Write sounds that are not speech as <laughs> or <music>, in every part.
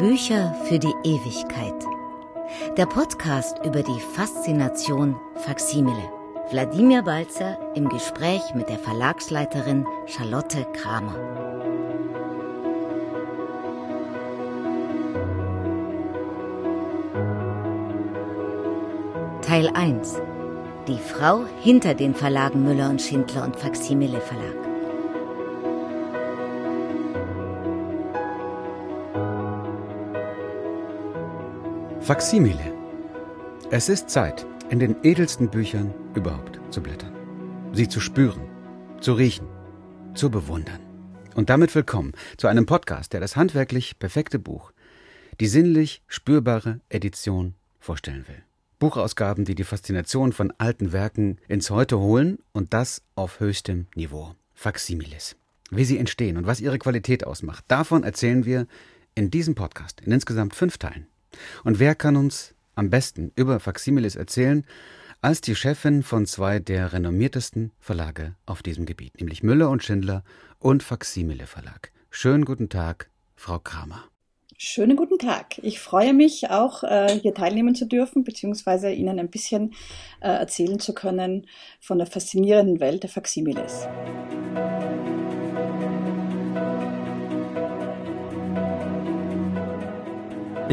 Bücher für die Ewigkeit. Der Podcast über die Faszination Faksimile. Wladimir Balzer im Gespräch mit der Verlagsleiterin Charlotte Kramer. Teil 1. Die Frau hinter den Verlagen Müller und Schindler und Faksimile Verlag. Faksimile. Es ist Zeit, in den edelsten Büchern überhaupt zu blättern. Sie zu spüren, zu riechen, zu bewundern. Und damit willkommen zu einem Podcast, der das handwerklich perfekte Buch, die sinnlich spürbare Edition vorstellen will. Buchausgaben, die die Faszination von alten Werken ins Heute holen und das auf höchstem Niveau. Faximiles. Wie sie entstehen und was ihre Qualität ausmacht, davon erzählen wir in diesem Podcast in insgesamt fünf Teilen. Und wer kann uns am besten über Faximiles erzählen, als die Chefin von zwei der renommiertesten Verlage auf diesem Gebiet, nämlich Müller und Schindler und Faximile Verlag. Schönen guten Tag, Frau Kramer. Schönen guten Tag. Ich freue mich auch, äh, hier teilnehmen zu dürfen, beziehungsweise Ihnen ein bisschen äh, erzählen zu können von der faszinierenden Welt der Faximiles.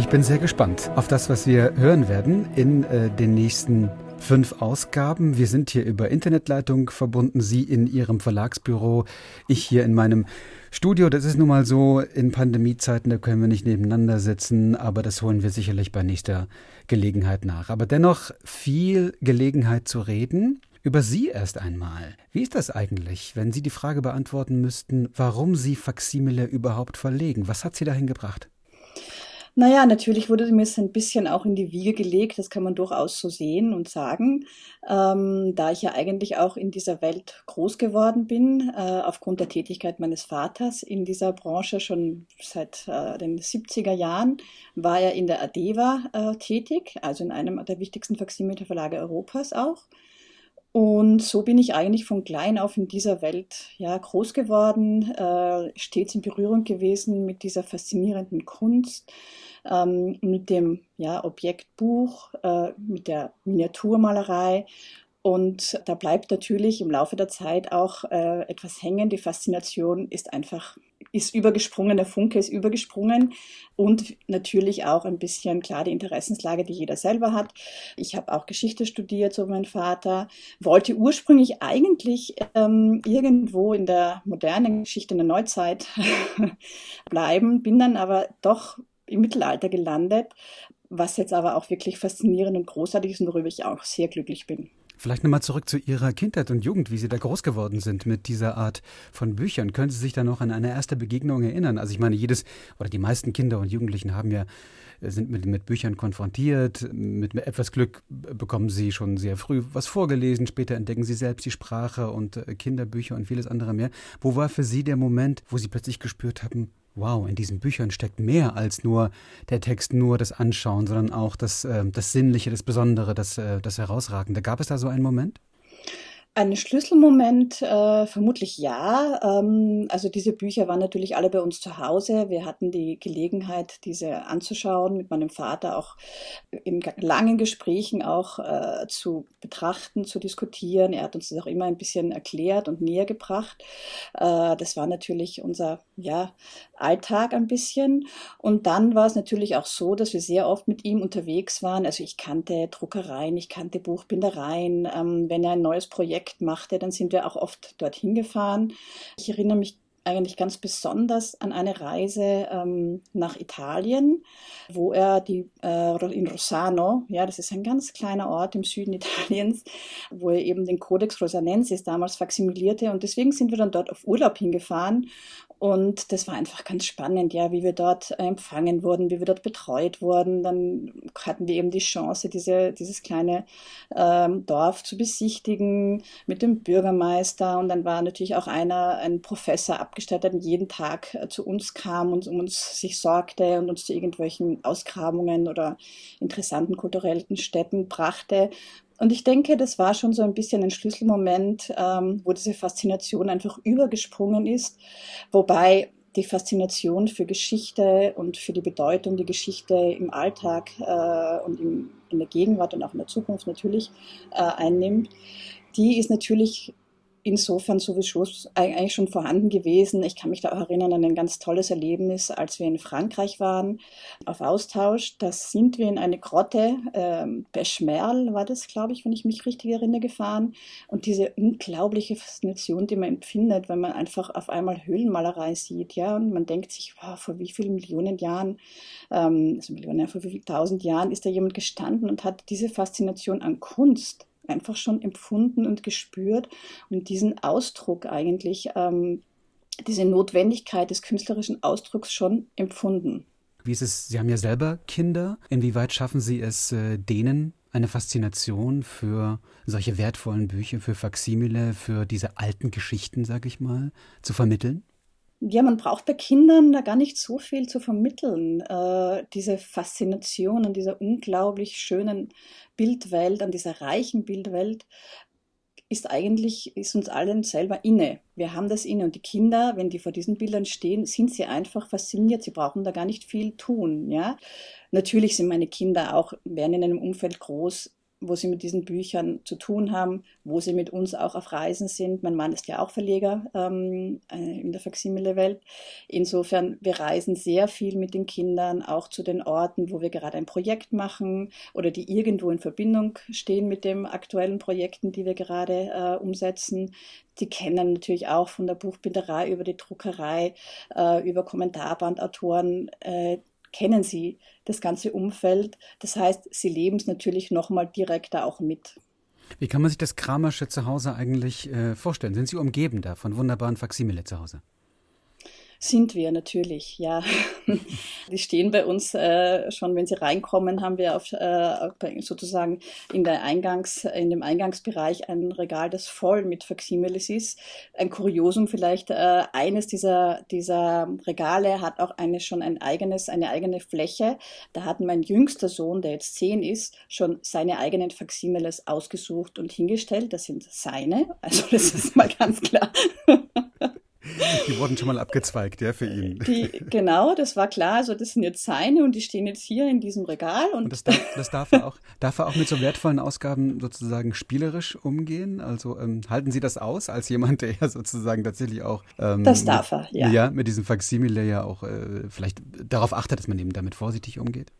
Ich bin sehr gespannt auf das, was wir hören werden in äh, den nächsten fünf Ausgaben. Wir sind hier über Internetleitung verbunden, Sie in Ihrem Verlagsbüro, ich hier in meinem Studio. Das ist nun mal so, in Pandemiezeiten, da können wir nicht nebeneinander sitzen, aber das holen wir sicherlich bei nächster Gelegenheit nach. Aber dennoch viel Gelegenheit zu reden. Über Sie erst einmal. Wie ist das eigentlich, wenn Sie die Frage beantworten müssten, warum Sie Faximile überhaupt verlegen? Was hat Sie dahin gebracht? Naja, natürlich wurde mir es ein bisschen auch in die Wiege gelegt, das kann man durchaus so sehen und sagen, ähm, da ich ja eigentlich auch in dieser Welt groß geworden bin, äh, aufgrund der Tätigkeit meines Vaters in dieser Branche schon seit äh, den 70er Jahren, war er in der ADEVA äh, tätig, also in einem der wichtigsten Faximilverlage Europas auch. Und so bin ich eigentlich von klein auf in dieser Welt ja, groß geworden, äh, stets in Berührung gewesen mit dieser faszinierenden Kunst, ähm, mit dem ja, Objektbuch, äh, mit der Miniaturmalerei. Und da bleibt natürlich im Laufe der Zeit auch äh, etwas hängen. Die Faszination ist einfach, ist übergesprungen, der Funke ist übergesprungen und natürlich auch ein bisschen klar die Interessenslage, die jeder selber hat. Ich habe auch Geschichte studiert, so mein Vater, wollte ursprünglich eigentlich ähm, irgendwo in der modernen Geschichte, in der Neuzeit <laughs> bleiben, bin dann aber doch im Mittelalter gelandet, was jetzt aber auch wirklich faszinierend und großartig ist und worüber ich auch sehr glücklich bin. Vielleicht nochmal zurück zu Ihrer Kindheit und Jugend, wie Sie da groß geworden sind mit dieser Art von Büchern. Können Sie sich da noch an eine erste Begegnung erinnern? Also ich meine, jedes oder die meisten Kinder und Jugendlichen haben ja äh, sind mit, mit Büchern konfrontiert. Mit etwas Glück bekommen sie schon sehr früh was vorgelesen. Später entdecken sie selbst die Sprache und äh, Kinderbücher und vieles andere mehr. Wo war für Sie der Moment, wo Sie plötzlich gespürt haben, wow, in diesen Büchern steckt mehr als nur der Text, nur das Anschauen, sondern auch das, äh, das Sinnliche, das Besondere, das, äh, das Herausragende. Gab es da so einen Moment? Ein Schlüsselmoment äh, vermutlich ja. Ähm, also diese Bücher waren natürlich alle bei uns zu Hause. Wir hatten die Gelegenheit, diese anzuschauen, mit meinem Vater auch in langen Gesprächen auch äh, zu betrachten, zu diskutieren. Er hat uns das auch immer ein bisschen erklärt und näher gebracht. Äh, das war natürlich unser ja, Alltag ein bisschen. Und dann war es natürlich auch so, dass wir sehr oft mit ihm unterwegs waren. Also ich kannte Druckereien, ich kannte Buchbindereien. Ähm, wenn er ein neues Projekt Projekt machte, dann sind wir auch oft dorthin gefahren. Ich erinnere mich eigentlich ganz besonders an eine Reise ähm, nach Italien, wo er die äh, in Rossano, ja, das ist ein ganz kleiner Ort im Süden <laughs> Italiens, wo er eben den Codex Rosanensis damals faksimilierte und deswegen sind wir dann dort auf Urlaub hingefahren und das war einfach ganz spannend, ja, wie wir dort empfangen wurden, wie wir dort betreut wurden. Dann hatten wir eben die Chance, diese, dieses kleine ähm, Dorf zu besichtigen mit dem Bürgermeister. Und dann war natürlich auch einer, ein Professor abgestattet, der jeden Tag äh, zu uns kam und um uns sich sorgte und uns zu irgendwelchen Ausgrabungen oder interessanten kulturellen Städten brachte. Und ich denke, das war schon so ein bisschen ein Schlüsselmoment, ähm, wo diese Faszination einfach übergesprungen ist. Wobei die Faszination für Geschichte und für die Bedeutung, die Geschichte im Alltag äh, und im, in der Gegenwart und auch in der Zukunft natürlich äh, einnimmt, die ist natürlich insofern sowieso eigentlich schon vorhanden gewesen. Ich kann mich da auch erinnern an ein ganz tolles Erlebnis, als wir in Frankreich waren auf Austausch. Da sind wir in eine Grotte, ähm, Beschmerl war das, glaube ich, wenn ich mich richtig erinnere, gefahren. Und diese unglaubliche Faszination, die man empfindet, wenn man einfach auf einmal Höhlenmalerei sieht, ja, und man denkt sich, wow, vor wie vielen Millionen Jahren, ähm, also Millionen, vor wie vielen tausend Jahren ist da jemand gestanden und hat diese Faszination an Kunst einfach schon empfunden und gespürt und diesen Ausdruck eigentlich, ähm, diese Notwendigkeit des künstlerischen Ausdrucks schon empfunden. Wie ist es, Sie haben ja selber Kinder, inwieweit schaffen Sie es, äh, denen eine Faszination für solche wertvollen Bücher, für Faximile, für diese alten Geschichten, sag ich mal, zu vermitteln? Ja, man braucht bei Kindern da gar nicht so viel zu vermitteln. Äh, diese Faszination an dieser unglaublich schönen Bildwelt, an dieser reichen Bildwelt, ist eigentlich, ist uns allen selber inne. Wir haben das inne und die Kinder, wenn die vor diesen Bildern stehen, sind sie einfach fasziniert. Sie brauchen da gar nicht viel tun, ja. Natürlich sind meine Kinder auch, werden in einem Umfeld groß, wo sie mit diesen Büchern zu tun haben, wo sie mit uns auch auf Reisen sind. Mein Mann ist ja auch Verleger ähm, äh, in der Faximile-Welt. Insofern, wir reisen sehr viel mit den Kindern, auch zu den Orten, wo wir gerade ein Projekt machen oder die irgendwo in Verbindung stehen mit den aktuellen Projekten, die wir gerade äh, umsetzen. Die kennen natürlich auch von der Buchbinderei über die Druckerei, äh, über Kommentarbandautoren, äh, kennen sie das ganze Umfeld. Das heißt, sie leben es natürlich nochmal direkter auch mit. Wie kann man sich das Kramersche zu Hause eigentlich äh, vorstellen? Sind Sie umgeben da von wunderbaren Faximile zu Hause? Sind wir natürlich, ja. <laughs> Die stehen bei uns äh, schon, wenn sie reinkommen, haben wir auf, äh, sozusagen in, der Eingangs, in dem Eingangsbereich ein Regal, das voll mit Faximiles ist. Ein Kuriosum vielleicht, äh, eines dieser, dieser Regale hat auch eine, schon ein eigenes, eine eigene Fläche. Da hat mein jüngster Sohn, der jetzt zehn ist, schon seine eigenen Faximiles ausgesucht und hingestellt. Das sind seine, also das ist mal ganz klar. <laughs> Die wurden schon mal abgezweigt, ja, für ihn. Die, genau, das war klar. Also das sind jetzt seine und die stehen jetzt hier in diesem Regal. Und, und das, darf, das darf, er auch, darf er auch mit so wertvollen Ausgaben sozusagen spielerisch umgehen? Also ähm, halten Sie das aus als jemand, der ja sozusagen tatsächlich auch ähm, Das darf er, ja. Ja, mit diesem Faksimile ja auch äh, vielleicht darauf achtet, dass man eben damit vorsichtig umgeht?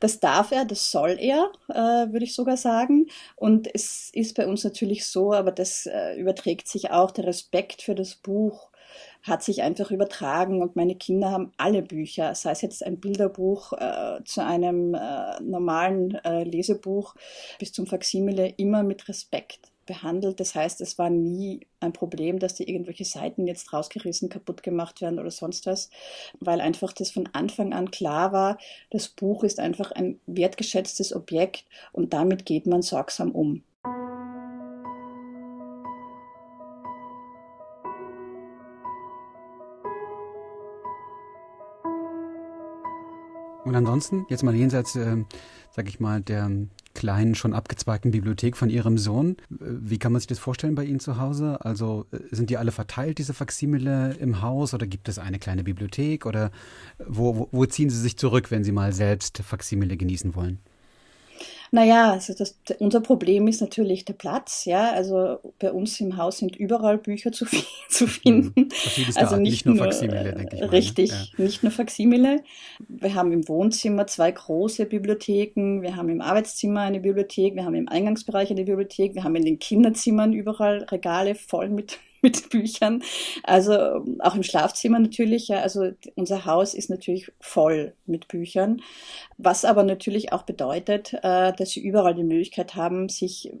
Das darf er, das soll er, äh, würde ich sogar sagen. Und es ist bei uns natürlich so, aber das äh, überträgt sich auch, der Respekt für das Buch hat sich einfach übertragen und meine Kinder haben alle Bücher, sei es jetzt ein Bilderbuch äh, zu einem äh, normalen äh, Lesebuch bis zum Faximile, immer mit Respekt behandelt. Das heißt, es war nie ein Problem, dass die irgendwelche Seiten jetzt rausgerissen, kaputt gemacht werden oder sonst was, weil einfach das von Anfang an klar war, das Buch ist einfach ein wertgeschätztes Objekt und damit geht man sorgsam um. Und ansonsten, jetzt mal jenseits, äh, sag ich mal, der kleinen, schon abgezweigten Bibliothek von Ihrem Sohn. Wie kann man sich das vorstellen bei Ihnen zu Hause? Also äh, sind die alle verteilt, diese Faximile im Haus, oder gibt es eine kleine Bibliothek? Oder wo, wo, ziehen Sie sich zurück, wenn Sie mal selbst Faximile genießen wollen? Naja, also das, unser Problem ist natürlich der Platz. Ja, also bei uns im Haus sind überall Bücher <laughs> zu, zu finden. Also nicht, nicht nur, nur Faximile, denke ich. Mal, ne? richtig, ja. nicht nur Faximile. Wir haben im Wohnzimmer zwei große Bibliotheken. Wir haben im Arbeitszimmer eine Bibliothek. Wir haben im Eingangsbereich eine Bibliothek. Wir haben in den Kinderzimmern überall Regale voll mit <laughs> mit Büchern. Also auch im Schlafzimmer natürlich. Ja, also unser Haus ist natürlich voll mit Büchern. Was aber natürlich auch bedeutet, äh, dass sie überall die Möglichkeit haben, sich,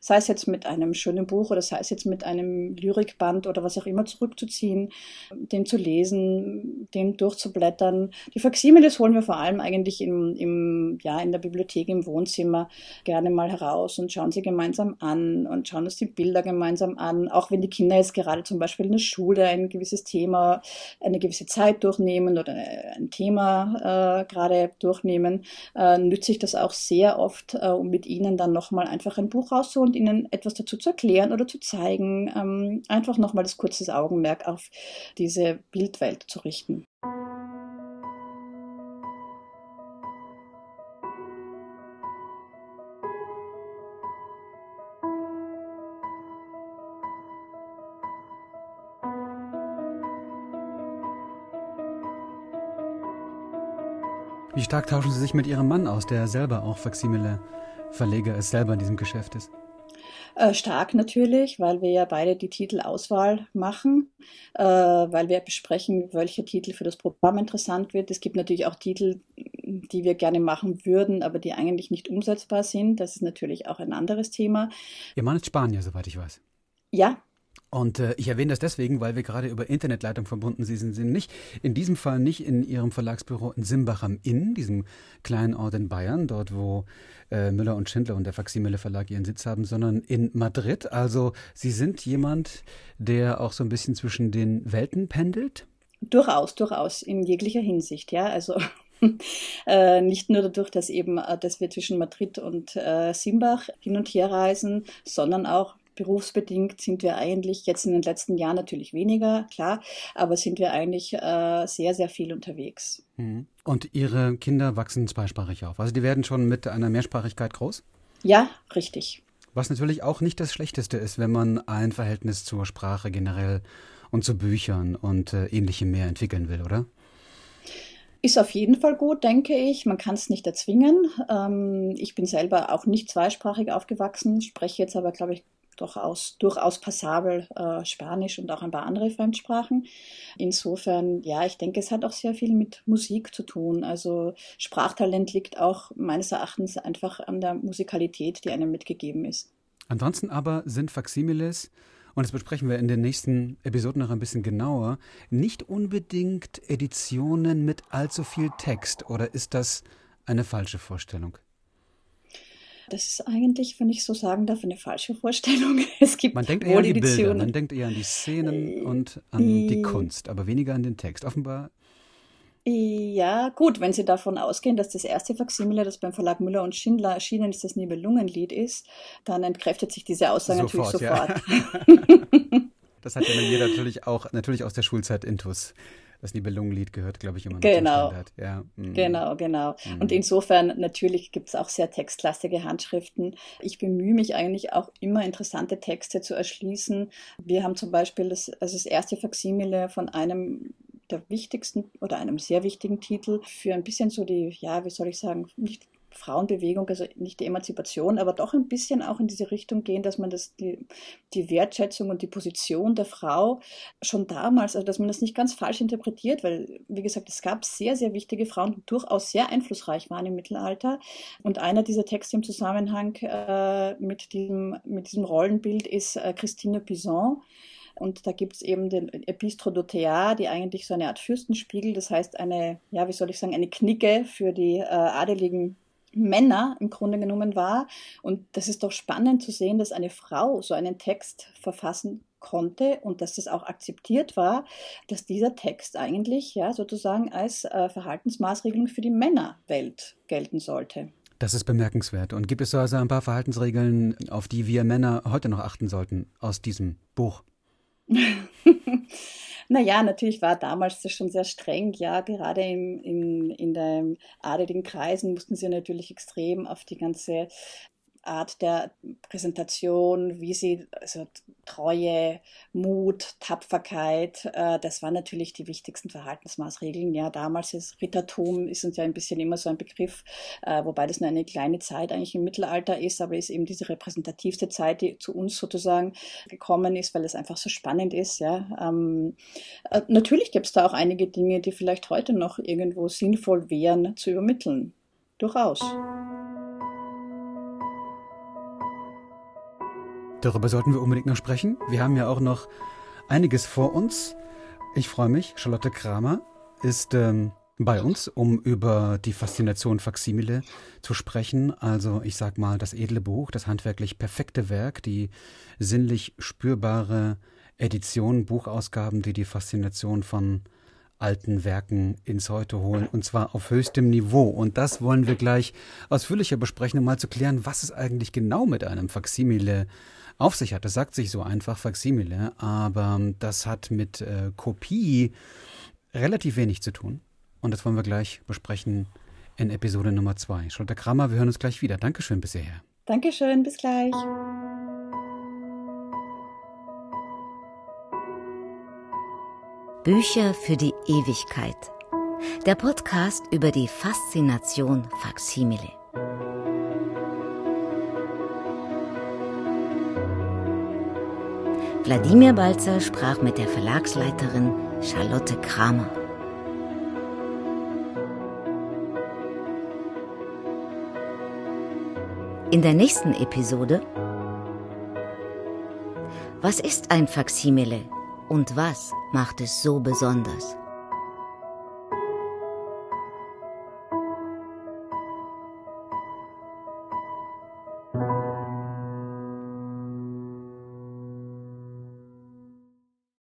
sei es jetzt mit einem schönen Buch oder sei es jetzt mit einem Lyrikband oder was auch immer zurückzuziehen, den zu lesen, den durchzublättern. Die Faximiles holen wir vor allem eigentlich im, im, ja, in der Bibliothek, im Wohnzimmer gerne mal heraus und schauen sie gemeinsam an und schauen uns die Bilder gemeinsam an, auch wenn die Kinder jetzt gerade zum Beispiel in der Schule ein gewisses Thema, eine gewisse Zeit durchnehmen oder ein Thema äh, gerade durchnehmen, äh, nütze ich das auch sehr oft, äh, um mit ihnen dann nochmal einfach ein Buch rauszuholen und ihnen etwas dazu zu erklären oder zu zeigen. Ähm, einfach nochmal das kurze Augenmerk auf diese Bildwelt zu richten. Wie stark tauschen Sie sich mit Ihrem Mann aus, der selber auch Faximile-Verleger ist, selber in diesem Geschäft ist? Äh, stark natürlich, weil wir ja beide die Titelauswahl machen, äh, weil wir besprechen, welcher Titel für das Programm interessant wird. Es gibt natürlich auch Titel, die wir gerne machen würden, aber die eigentlich nicht umsetzbar sind. Das ist natürlich auch ein anderes Thema. Ihr Mann ist Spanier, soweit ich weiß. Ja, und äh, ich erwähne das deswegen, weil wir gerade über Internetleitung verbunden sind. Sie sind nicht, in diesem Fall nicht in Ihrem Verlagsbüro in Simbach am Inn, diesem kleinen Ort in Bayern, dort wo äh, Müller und Schindler und der Faximile Verlag ihren Sitz haben, sondern in Madrid. Also Sie sind jemand, der auch so ein bisschen zwischen den Welten pendelt? Durchaus, durchaus, in jeglicher Hinsicht, ja. Also <laughs> Äh, nicht nur dadurch, dass eben, äh, dass wir zwischen Madrid und äh, Simbach hin und her reisen, sondern auch berufsbedingt sind wir eigentlich jetzt in den letzten Jahren natürlich weniger, klar, aber sind wir eigentlich äh, sehr, sehr viel unterwegs. Mhm. Und Ihre Kinder wachsen zweisprachig auf. Also die werden schon mit einer Mehrsprachigkeit groß? Ja, richtig. Was natürlich auch nicht das Schlechteste ist, wenn man ein Verhältnis zur Sprache generell und zu Büchern und äh, ähnlichem mehr entwickeln will, oder? Ist auf jeden Fall gut, denke ich. Man kann es nicht erzwingen. Ähm, ich bin selber auch nicht zweisprachig aufgewachsen, spreche jetzt aber, glaube ich, durchaus, durchaus passabel äh, Spanisch und auch ein paar andere Fremdsprachen. Insofern, ja, ich denke, es hat auch sehr viel mit Musik zu tun. Also Sprachtalent liegt auch meines Erachtens einfach an der Musikalität, die einem mitgegeben ist. Ansonsten aber sind Faximiles und das besprechen wir in den nächsten Episoden noch ein bisschen genauer, nicht unbedingt Editionen mit allzu viel Text oder ist das eine falsche Vorstellung? Das ist eigentlich, wenn ich so sagen darf, eine falsche Vorstellung. <laughs> Es gibt man denkt eher an die Bilder, man denkt eher an die Szenen äh, und an die Kunst, aber weniger an den Text. Offenbar ja, gut, wenn Sie davon ausgehen, dass das erste Faksimile, das beim Verlag Müller und Schindler erschienen ist, das Nibelungenlied ist, dann entkräftet sich diese Aussage sofort, natürlich sofort. Ja. <laughs> <laughs> das hat ja jeder natürlich auch, natürlich aus der Schulzeit Intus das Nibelungenlied gehört, glaube ich, immer noch genau. Ja. Mhm. Genau, genau. Mhm. Und insofern natürlich gibt es auch sehr textlastige Handschriften. Ich bemühe mich eigentlich auch immer interessante Texte zu erschließen. Wir haben zum Beispiel das, also das erste Faksimile von einem der wichtigsten oder einem sehr wichtigen Titel für ein bisschen so die, ja, wie soll ich sagen, nicht Frauenbewegung, also nicht die Emanzipation, aber doch ein bisschen auch in diese Richtung gehen, dass man das, die, die Wertschätzung und die Position der Frau schon damals, also dass man das nicht ganz falsch interpretiert, weil, wie gesagt, es gab sehr, sehr wichtige Frauen, die durchaus sehr einflussreich waren im Mittelalter. Und einer dieser Texte im Zusammenhang äh, mit, diesem, mit diesem Rollenbild ist äh, Christine Pison und da gibt es eben den Epistro Dotea, die eigentlich so eine Art Fürstenspiegel, das heißt eine, ja, wie soll ich sagen, eine Knicke für die äh, adeligen Männer im Grunde genommen war. Und das ist doch spannend zu sehen, dass eine Frau so einen Text verfassen konnte und dass das auch akzeptiert war, dass dieser Text eigentlich ja sozusagen als äh, Verhaltensmaßregelung für die Männerwelt gelten sollte. Das ist bemerkenswert. Und gibt es also ein paar Verhaltensregeln, auf die wir Männer heute noch achten sollten aus diesem Buch? <laughs> Naja, natürlich war damals das schon sehr streng. Ja, gerade im, im, in den adeligen Kreisen mussten sie natürlich extrem auf die ganze Art der Präsentation, wie sie, also Treue, Mut, Tapferkeit, äh, das waren natürlich die wichtigsten Verhaltensmaßregeln. Ja, damals ist Rittertum, ist uns ja ein bisschen immer so ein Begriff, äh, wobei das nur eine kleine Zeit eigentlich im Mittelalter ist, aber ist eben diese repräsentativste Zeit, die zu uns sozusagen gekommen ist, weil es einfach so spannend ist. Ja, ähm, äh, natürlich gibt es da auch einige Dinge, die vielleicht heute noch irgendwo sinnvoll wären zu übermitteln. Durchaus. Darüber sollten wir unbedingt noch sprechen. Wir haben ja auch noch einiges vor uns. Ich freue mich. Charlotte Kramer ist ähm, bei uns, um über die Faszination Faximile zu sprechen. Also ich sag mal, das edle Buch, das handwerklich perfekte Werk, die sinnlich spürbare Edition, Buchausgaben, die die Faszination von alten Werken ins Heute holen und zwar auf höchstem Niveau. Und das wollen wir gleich ausführlicher besprechen, um mal zu klären, was es eigentlich genau mit einem Faksimile auf sich hat. Das sagt sich so einfach Faksimile, aber das hat mit äh, Kopie relativ wenig zu tun. Und das wollen wir gleich besprechen in Episode Nummer zwei. Schulter Kramer, wir hören uns gleich wieder. Dankeschön bis hierher. Dankeschön, bis gleich. Bücher für die Ewigkeit. Der Podcast über die Faszination Faksimile. Wladimir Balzer sprach mit der Verlagsleiterin Charlotte Kramer. In der nächsten Episode Was ist ein Faksimile und was macht es so besonders?